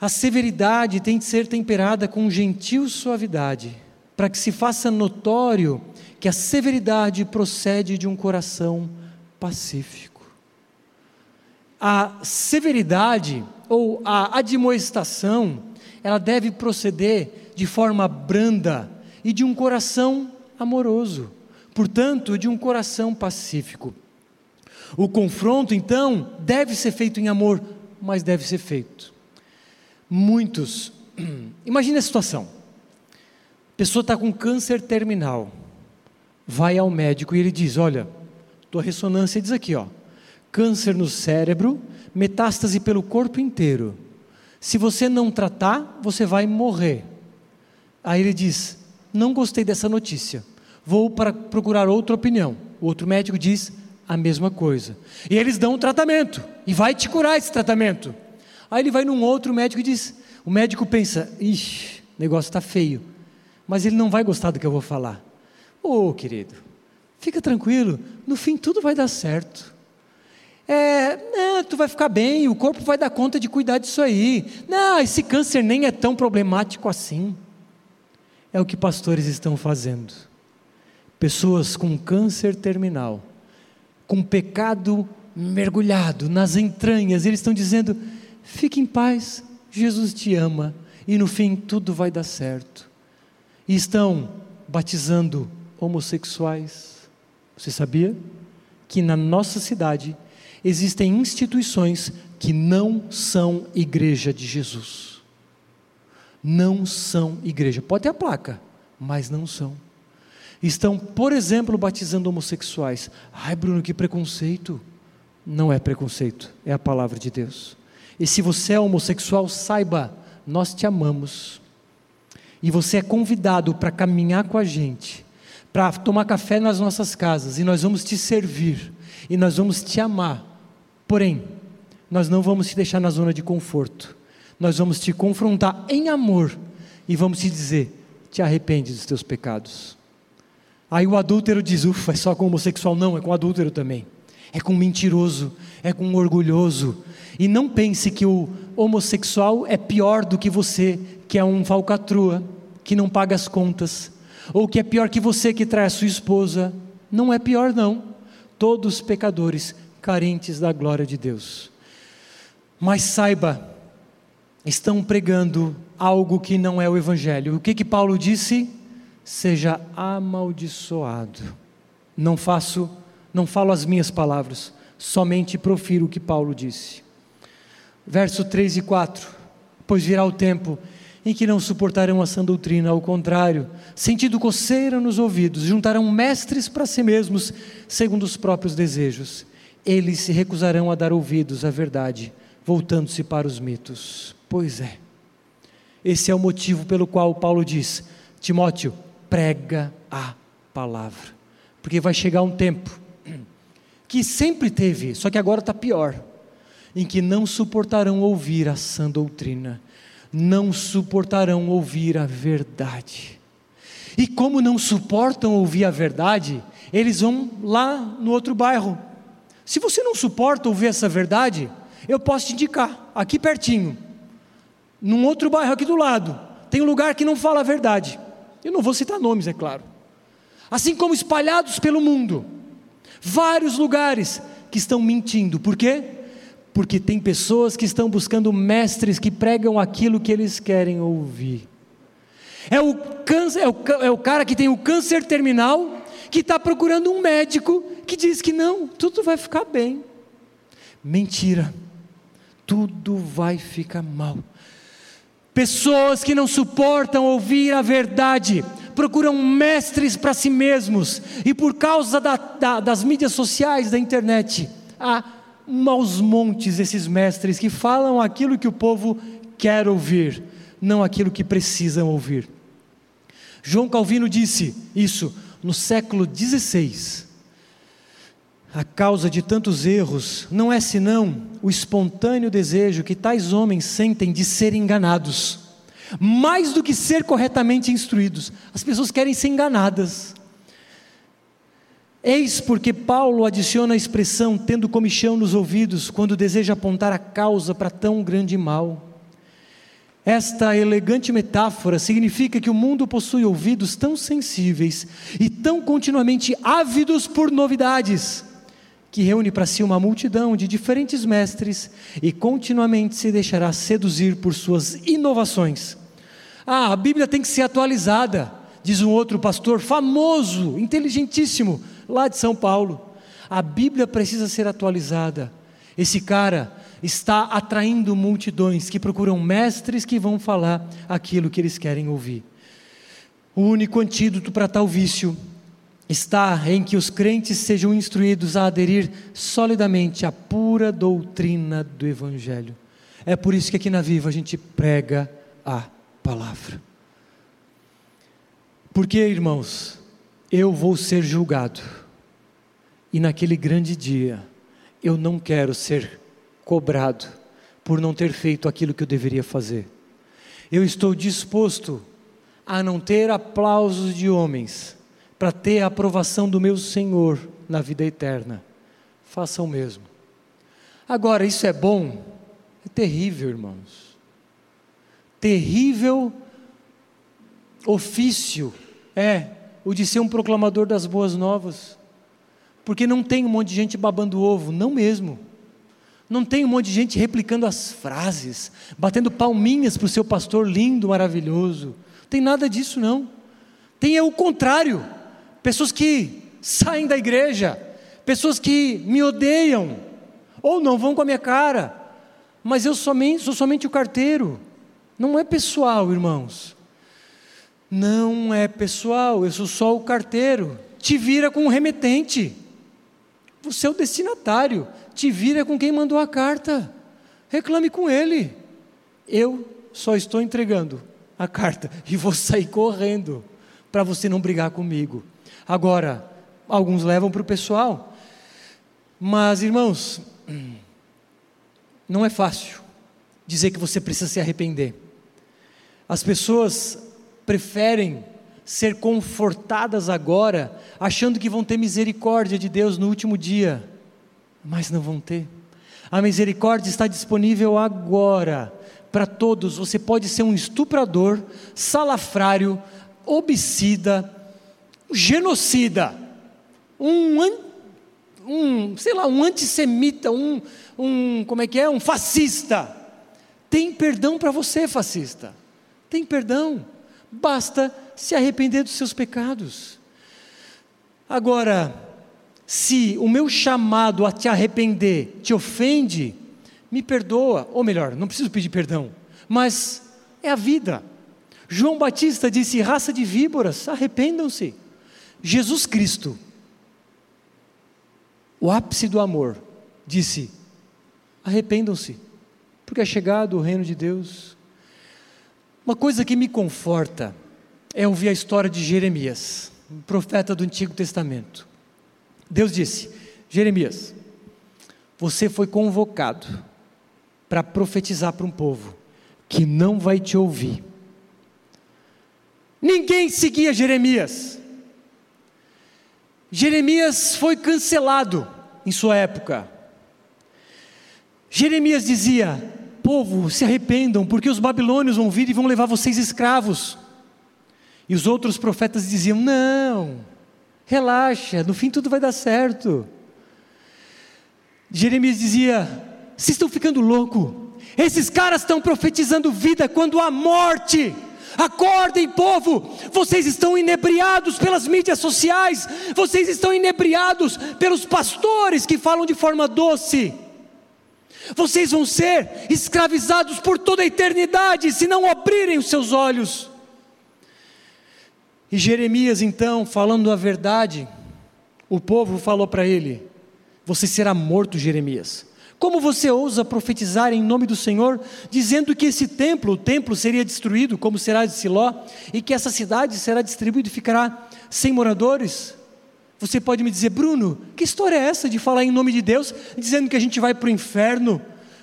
a severidade tem de ser temperada com gentil suavidade, para que se faça notório que a severidade procede de um coração pacífico. A severidade ou a admoestação, ela deve proceder de forma branda e de um coração amoroso portanto, de um coração pacífico. O confronto, então, deve ser feito em amor, mas deve ser feito. Muitos, imagine a situação. pessoa está com câncer terminal, vai ao médico e ele diz: Olha, tua ressonância diz aqui, ó, câncer no cérebro, metástase pelo corpo inteiro. Se você não tratar, você vai morrer. Aí ele diz: Não gostei dessa notícia, vou para procurar outra opinião. O outro médico diz a mesma coisa. E eles dão um tratamento, e vai te curar esse tratamento. Aí ele vai num outro médico e diz: O médico pensa: Ixi, o negócio está feio, mas ele não vai gostar do que eu vou falar. Ô oh, querido, fica tranquilo, no fim tudo vai dar certo. É, não, tu vai ficar bem, o corpo vai dar conta de cuidar disso aí. Não, esse câncer nem é tão problemático assim. É o que pastores estão fazendo. Pessoas com câncer terminal, com pecado mergulhado nas entranhas, eles estão dizendo: fique em paz, Jesus te ama, e no fim tudo vai dar certo. E estão batizando homossexuais. Você sabia que na nossa cidade existem instituições que não são igreja de Jesus. Não são igreja. Pode ter a placa, mas não são. Estão, por exemplo, batizando homossexuais. Ai, Bruno, que preconceito. Não é preconceito, é a palavra de Deus. E se você é homossexual, saiba, nós te amamos. E você é convidado para caminhar com a gente, para tomar café nas nossas casas, e nós vamos te servir, e nós vamos te amar Porém, nós não vamos te deixar na zona de conforto. Nós vamos te confrontar em amor e vamos te dizer: te arrepende dos teus pecados. Aí o adúltero diz: ufa, é só com homossexual. Não, é com adúltero também. É com mentiroso, é com orgulhoso. E não pense que o homossexual é pior do que você, que é um falcatrua, que não paga as contas. Ou que é pior que você que trai a sua esposa. Não é pior, não. Todos pecadores carentes da glória de Deus. Mas saiba, estão pregando algo que não é o Evangelho. O que que Paulo disse? Seja amaldiçoado. Não faço, não falo as minhas palavras, somente profiro o que Paulo disse. Verso 3 e 4: Pois virá o tempo em que não suportarão a sã doutrina, ao contrário, sentindo coceira nos ouvidos, juntarão mestres para si mesmos, segundo os próprios desejos eles se recusarão a dar ouvidos à verdade, voltando-se para os mitos. Pois é. Esse é o motivo pelo qual Paulo diz: Timóteo, prega a palavra. Porque vai chegar um tempo que sempre teve, só que agora está pior, em que não suportarão ouvir a sã doutrina, não suportarão ouvir a verdade. E como não suportam ouvir a verdade, eles vão lá no outro bairro, se você não suporta ouvir essa verdade, eu posso te indicar, aqui pertinho, num outro bairro aqui do lado, tem um lugar que não fala a verdade. Eu não vou citar nomes, é claro. Assim como espalhados pelo mundo, vários lugares que estão mentindo. Por quê? Porque tem pessoas que estão buscando mestres que pregam aquilo que eles querem ouvir. É o, câncer, é o, é o cara que tem o câncer terminal, que está procurando um médico que diz que não, tudo vai ficar bem. Mentira, tudo vai ficar mal. Pessoas que não suportam ouvir a verdade, procuram mestres para si mesmos, e por causa da, da, das mídias sociais, da internet, há maus montes esses mestres que falam aquilo que o povo quer ouvir, não aquilo que precisam ouvir. João Calvino disse isso no século XVI a causa de tantos erros não é senão o espontâneo desejo que tais homens sentem de ser enganados, mais do que ser corretamente instruídos. As pessoas querem ser enganadas. Eis porque Paulo adiciona a expressão tendo comichão nos ouvidos quando deseja apontar a causa para tão grande mal. Esta elegante metáfora significa que o mundo possui ouvidos tão sensíveis e tão continuamente ávidos por novidades que reúne para si uma multidão de diferentes mestres e continuamente se deixará seduzir por suas inovações. Ah, a Bíblia tem que ser atualizada, diz um outro pastor famoso, inteligentíssimo, lá de São Paulo. A Bíblia precisa ser atualizada. Esse cara está atraindo multidões que procuram mestres que vão falar aquilo que eles querem ouvir. O único antídoto para tal vício está em que os crentes sejam instruídos a aderir solidamente à pura doutrina do Evangelho. É por isso que aqui na Viva a gente prega a palavra. Porque, irmãos, eu vou ser julgado, e naquele grande dia, eu não quero ser cobrado por não ter feito aquilo que eu deveria fazer. Eu estou disposto a não ter aplausos de homens, para ter a aprovação do meu Senhor na vida eterna. Faça o mesmo. Agora, isso é bom? É terrível, irmãos. Terrível ofício é o de ser um proclamador das boas novas. Porque não tem um monte de gente babando ovo, não mesmo. Não tem um monte de gente replicando as frases, batendo palminhas para o seu pastor lindo, maravilhoso. Tem nada disso, não. Tem é o contrário. Pessoas que saem da igreja, pessoas que me odeiam, ou não vão com a minha cara, mas eu somente, sou somente o carteiro. Não é pessoal, irmãos. Não é pessoal, eu sou só o carteiro. Te vira com o remetente. É o destinatário. Te vira com quem mandou a carta. Reclame com ele. Eu só estou entregando a carta e vou sair correndo para você não brigar comigo. Agora, alguns levam para o pessoal, mas irmãos, não é fácil dizer que você precisa se arrepender. As pessoas preferem ser confortadas agora, achando que vão ter misericórdia de Deus no último dia, mas não vão ter. A misericórdia está disponível agora para todos. Você pode ser um estuprador, salafrário, homicida, genocida, um, um sei lá, um antissemita, um, um como é que é, um fascista. Tem perdão para você, fascista. Tem perdão. Basta se arrepender dos seus pecados. Agora, se o meu chamado a te arrepender te ofende, me perdoa, ou melhor, não preciso pedir perdão, mas é a vida. João Batista disse: raça de víboras, arrependam-se. Jesus Cristo, o ápice do amor, disse: arrependam-se, porque é chegado o reino de Deus. Uma coisa que me conforta é ouvir a história de Jeremias, um profeta do Antigo Testamento. Deus disse: Jeremias, você foi convocado para profetizar para um povo que não vai te ouvir. Ninguém seguia Jeremias. Jeremias foi cancelado em sua época. Jeremias dizia: Povo, se arrependam, porque os babilônios vão vir e vão levar vocês escravos. E os outros profetas diziam: Não, relaxa, no fim tudo vai dar certo. Jeremias dizia: vocês estão ficando louco. Esses caras estão profetizando vida quando há morte. Acordem, povo! Vocês estão inebriados pelas mídias sociais, vocês estão inebriados pelos pastores que falam de forma doce. Vocês vão ser escravizados por toda a eternidade se não abrirem os seus olhos. E Jeremias, então, falando a verdade, o povo falou para ele: Você será morto, Jeremias. Como você ousa profetizar em nome do Senhor, dizendo que esse templo, o templo seria destruído, como será de Siló, e que essa cidade será distribuída e ficará sem moradores? Você pode me dizer, Bruno, que história é essa de falar em nome de Deus, dizendo que a gente vai para o inferno,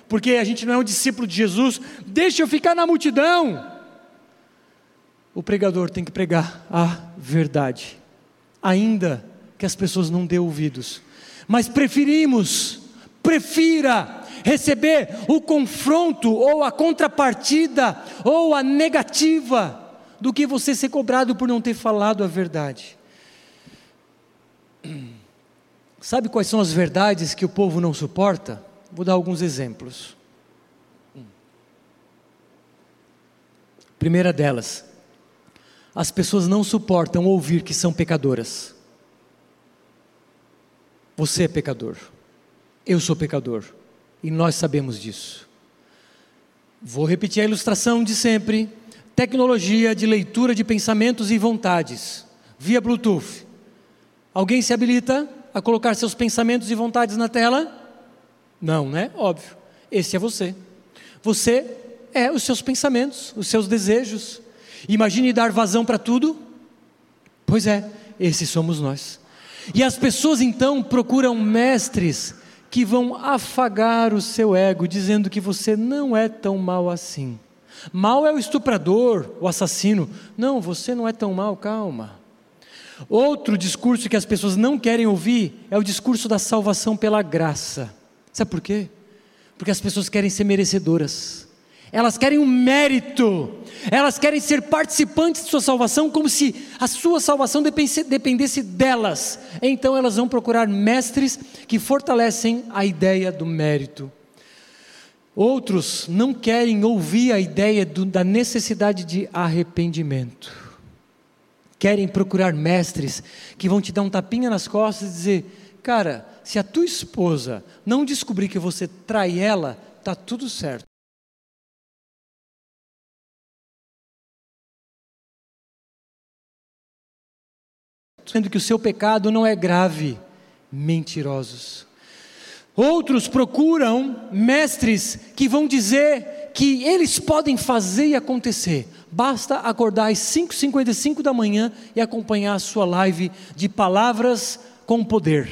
porque a gente não é um discípulo de Jesus? Deixa eu ficar na multidão. O pregador tem que pregar a verdade, ainda que as pessoas não dêem ouvidos, mas preferimos Prefira receber o confronto ou a contrapartida ou a negativa do que você ser cobrado por não ter falado a verdade. Sabe quais são as verdades que o povo não suporta? Vou dar alguns exemplos. Primeira delas, as pessoas não suportam ouvir que são pecadoras. Você é pecador. Eu sou pecador e nós sabemos disso. Vou repetir a ilustração de sempre. tecnologia de leitura de pensamentos e vontades, via Bluetooth. Alguém se habilita a colocar seus pensamentos e vontades na tela? Não, né? Óbvio. Esse é você. Você é os seus pensamentos, os seus desejos. Imagine dar vazão para tudo? Pois é, esses somos nós. E as pessoas então procuram mestres que vão afagar o seu ego, dizendo que você não é tão mal assim. Mal é o estuprador, o assassino. Não, você não é tão mal, calma. Outro discurso que as pessoas não querem ouvir é o discurso da salvação pela graça. Sabe por quê? Porque as pessoas querem ser merecedoras. Elas querem um mérito. Elas querem ser participantes de sua salvação como se a sua salvação dependesse delas. Então elas vão procurar mestres que fortalecem a ideia do mérito. Outros não querem ouvir a ideia do, da necessidade de arrependimento. Querem procurar mestres que vão te dar um tapinha nas costas e dizer: Cara, se a tua esposa não descobrir que você trai ela, tá tudo certo. Sendo que o seu pecado não é grave, mentirosos. Outros procuram mestres que vão dizer que eles podem fazer e acontecer. Basta acordar às 5h55 da manhã e acompanhar a sua live de palavras com poder.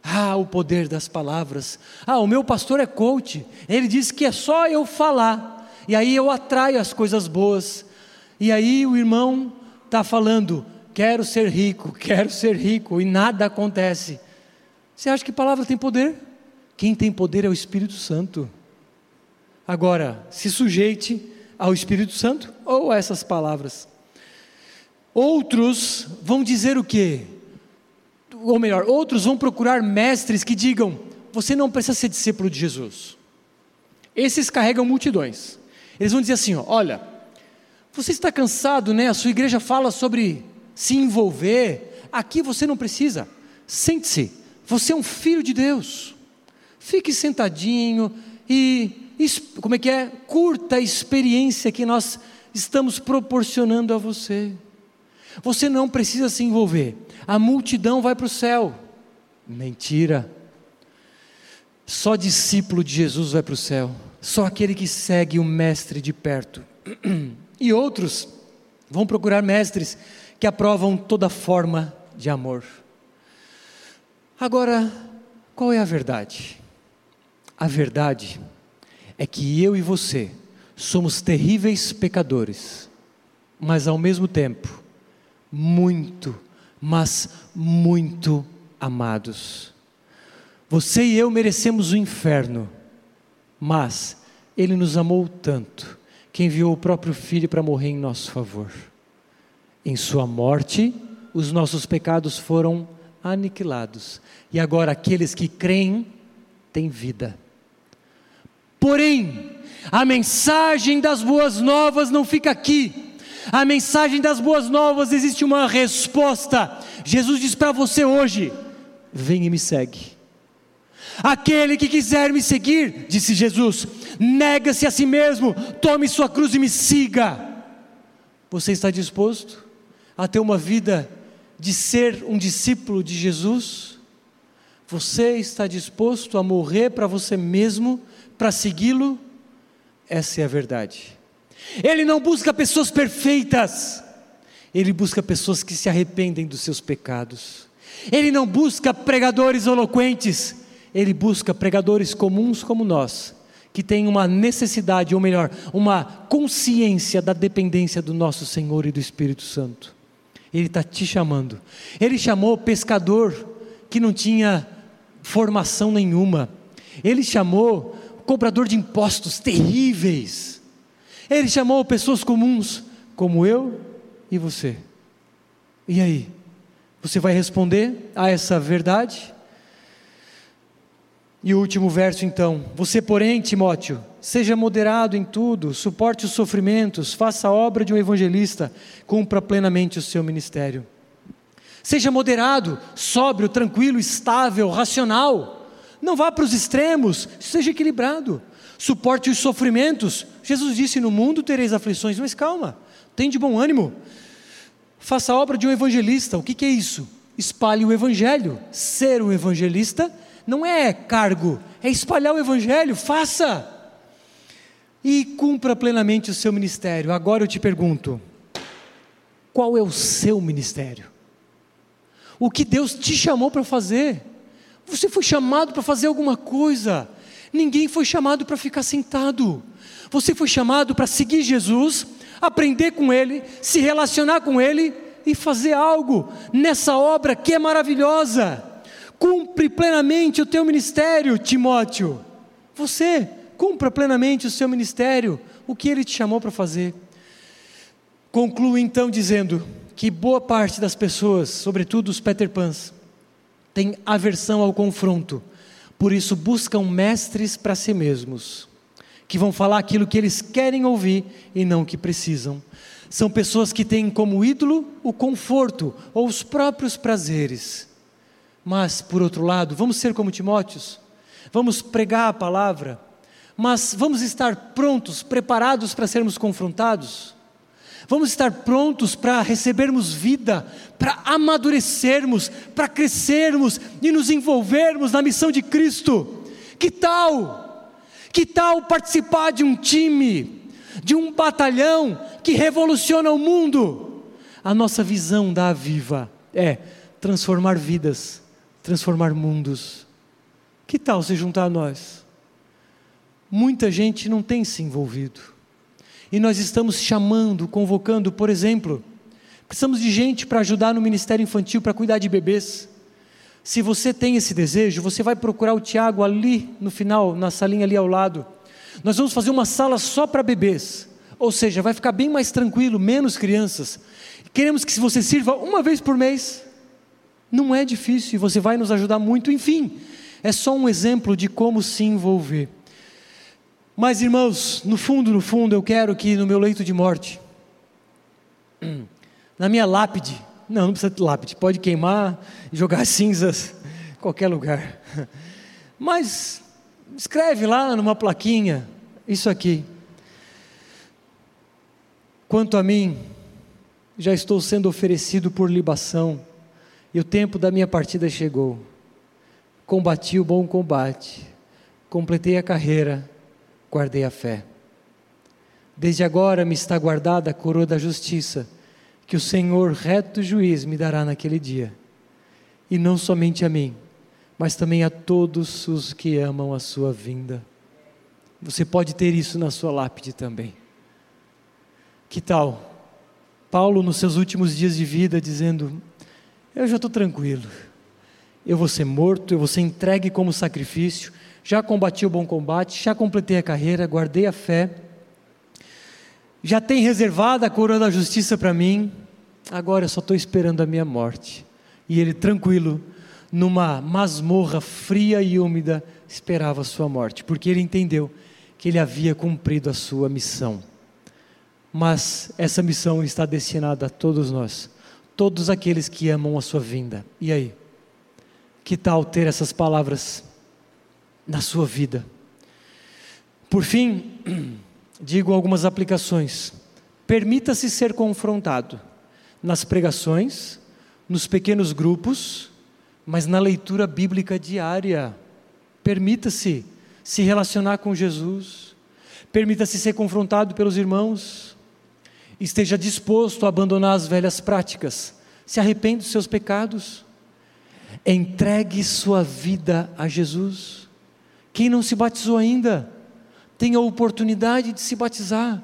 Ah, o poder das palavras. Ah, o meu pastor é coach. Ele diz que é só eu falar. E aí eu atraio as coisas boas. E aí o irmão está falando: quero ser rico, quero ser rico, e nada acontece. Você acha que palavra tem poder? Quem tem poder é o Espírito Santo. Agora, se sujeite ao Espírito Santo ou a essas palavras. Outros vão dizer o quê? Ou melhor, outros vão procurar mestres que digam: você não precisa ser discípulo de Jesus. Esses carregam multidões. Eles vão dizer assim: ó, olha, você está cansado, né? A sua igreja fala sobre se envolver. Aqui você não precisa. Sente-se. Você é um filho de Deus. Fique sentadinho e, como é que é? Curta a experiência que nós estamos proporcionando a você. Você não precisa se envolver. A multidão vai para o céu. Mentira. Só discípulo de Jesus vai para o céu. Só aquele que segue o Mestre de perto. E outros vão procurar mestres que aprovam toda forma de amor. Agora, qual é a verdade? A verdade é que eu e você somos terríveis pecadores, mas ao mesmo tempo, muito, mas muito amados. Você e eu merecemos o inferno, mas Ele nos amou tanto que enviou o próprio Filho para morrer em nosso favor. Em Sua morte, os nossos pecados foram aniquilados, e agora aqueles que creem têm vida. Porém, a mensagem das boas novas não fica aqui. A mensagem das boas novas existe uma resposta. Jesus diz para você hoje: vem e me segue. Aquele que quiser me seguir, disse Jesus, nega-se a si mesmo, tome sua cruz e me siga. Você está disposto a ter uma vida de ser um discípulo de Jesus? Você está disposto a morrer para você mesmo para segui-lo, essa é a verdade. Ele não busca pessoas perfeitas, ele busca pessoas que se arrependem dos seus pecados. Ele não busca pregadores eloquentes, ele busca pregadores comuns como nós, que têm uma necessidade, ou melhor, uma consciência da dependência do nosso Senhor e do Espírito Santo. Ele está te chamando. Ele chamou pescador que não tinha formação nenhuma. Ele chamou cobrador de impostos terríveis. Ele chamou pessoas comuns, como eu e você. E aí? Você vai responder a essa verdade? E o último verso então: Você, porém, Timóteo, seja moderado em tudo, suporte os sofrimentos, faça a obra de um evangelista, cumpra plenamente o seu ministério. Seja moderado, sóbrio, tranquilo, estável, racional. Não vá para os extremos, seja equilibrado. suporte os sofrimentos. Jesus disse: No mundo tereis aflições, mas calma, tem de bom ânimo. Faça a obra de um evangelista. O que, que é isso? Espalhe o evangelho. Ser um evangelista não é cargo, é espalhar o evangelho. Faça e cumpra plenamente o seu ministério. Agora eu te pergunto: qual é o seu ministério? O que Deus te chamou para fazer? Você foi chamado para fazer alguma coisa. Ninguém foi chamado para ficar sentado. Você foi chamado para seguir Jesus, aprender com Ele, se relacionar com Ele e fazer algo nessa obra que é maravilhosa. Cumpre plenamente o teu ministério, Timóteo. Você cumpra plenamente o seu ministério, o que Ele te chamou para fazer. Concluo então dizendo que boa parte das pessoas, sobretudo os Peter Pans, tem aversão ao confronto, por isso buscam mestres para si mesmos, que vão falar aquilo que eles querem ouvir e não o que precisam. São pessoas que têm como ídolo o conforto ou os próprios prazeres. Mas, por outro lado, vamos ser como Timóteos, vamos pregar a palavra, mas vamos estar prontos, preparados para sermos confrontados? Vamos estar prontos para recebermos vida, para amadurecermos, para crescermos e nos envolvermos na missão de Cristo. Que tal? Que tal participar de um time, de um batalhão que revoluciona o mundo? A nossa visão da Aviva é transformar vidas, transformar mundos. Que tal se juntar a nós? Muita gente não tem se envolvido e nós estamos chamando, convocando, por exemplo, precisamos de gente para ajudar no ministério infantil, para cuidar de bebês. Se você tem esse desejo, você vai procurar o Tiago ali no final, na salinha ali ao lado. Nós vamos fazer uma sala só para bebês, ou seja, vai ficar bem mais tranquilo, menos crianças. Queremos que você sirva uma vez por mês. Não é difícil e você vai nos ajudar muito. Enfim, é só um exemplo de como se envolver. Mas, irmãos, no fundo, no fundo, eu quero que no meu leito de morte, na minha lápide, não, não precisa de lápide, pode queimar e jogar cinzas em qualquer lugar. Mas escreve lá numa plaquinha isso aqui. Quanto a mim, já estou sendo oferecido por libação, e o tempo da minha partida chegou. Combati o bom combate, completei a carreira guardei a fé. Desde agora me está guardada a coroa da justiça, que o Senhor, reto juiz, me dará naquele dia. E não somente a mim, mas também a todos os que amam a sua vinda. Você pode ter isso na sua lápide também. Que tal? Paulo, nos seus últimos dias de vida, dizendo: Eu já estou tranquilo, eu vou ser morto, eu vou ser entregue como sacrifício, já combati o bom combate, já completei a carreira, guardei a fé, já tem reservada a coroa da justiça para mim, agora eu só estou esperando a minha morte. E ele, tranquilo, numa masmorra fria e úmida, esperava a sua morte, porque ele entendeu que ele havia cumprido a sua missão. Mas essa missão está destinada a todos nós, todos aqueles que amam a sua vinda. E aí? Que tal ter essas palavras na sua vida. Por fim, digo algumas aplicações. Permita-se ser confrontado nas pregações, nos pequenos grupos, mas na leitura bíblica diária. Permita-se se relacionar com Jesus. Permita-se ser confrontado pelos irmãos. Esteja disposto a abandonar as velhas práticas. Se arrependa dos seus pecados. Entregue sua vida a Jesus. Quem não se batizou ainda, tem a oportunidade de se batizar.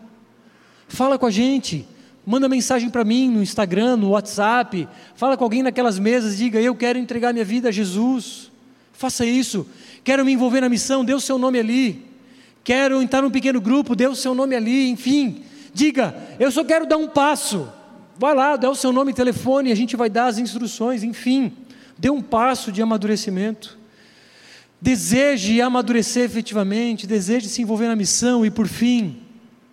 Fala com a gente, manda mensagem para mim no Instagram, no WhatsApp, fala com alguém naquelas mesas, diga: Eu quero entregar minha vida a Jesus. Faça isso. Quero me envolver na missão, dê o seu nome ali. Quero entrar num pequeno grupo, dê o seu nome ali. Enfim, diga: Eu só quero dar um passo. Vai lá, dá o seu nome e telefone, a gente vai dar as instruções. Enfim, dê um passo de amadurecimento deseje amadurecer efetivamente, deseje se envolver na missão e, por fim,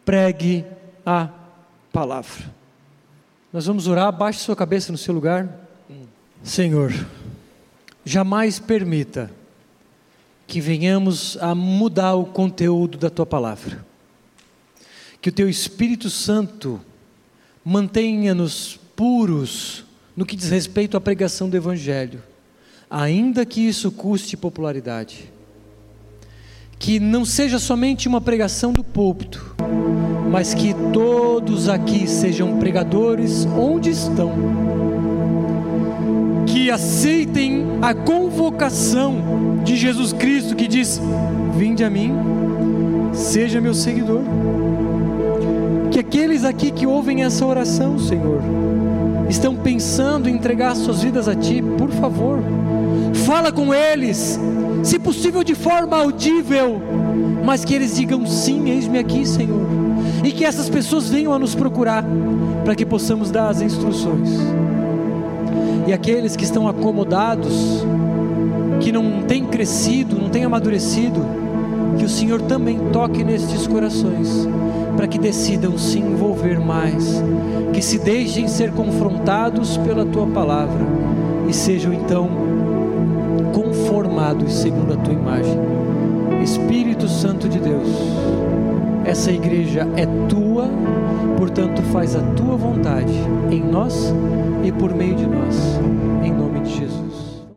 pregue a palavra. Nós vamos orar, baixe sua cabeça no seu lugar. Senhor, jamais permita que venhamos a mudar o conteúdo da tua palavra. Que o teu Espírito Santo mantenha-nos puros no que diz respeito à pregação do Evangelho, ainda que isso custe popularidade. Que não seja somente uma pregação do púlpito, mas que todos aqui sejam pregadores onde estão, que aceitem a convocação de Jesus Cristo que diz: Vinde a mim, seja meu seguidor que aqueles aqui que ouvem essa oração, Senhor, estão pensando em entregar suas vidas a Ti, por favor, fala com eles, se possível de forma audível, mas que eles digam sim, eis-me aqui, Senhor, e que essas pessoas venham a nos procurar, para que possamos dar as instruções. E aqueles que estão acomodados, que não têm crescido, não têm amadurecido, que o Senhor também toque nestes corações, para que decidam se envolver mais, que se deixem ser confrontados pela tua palavra e sejam então conformados segundo a tua imagem. Espírito Santo de Deus, essa igreja é tua, portanto, faz a tua vontade em nós e por meio de nós, em nome de Jesus.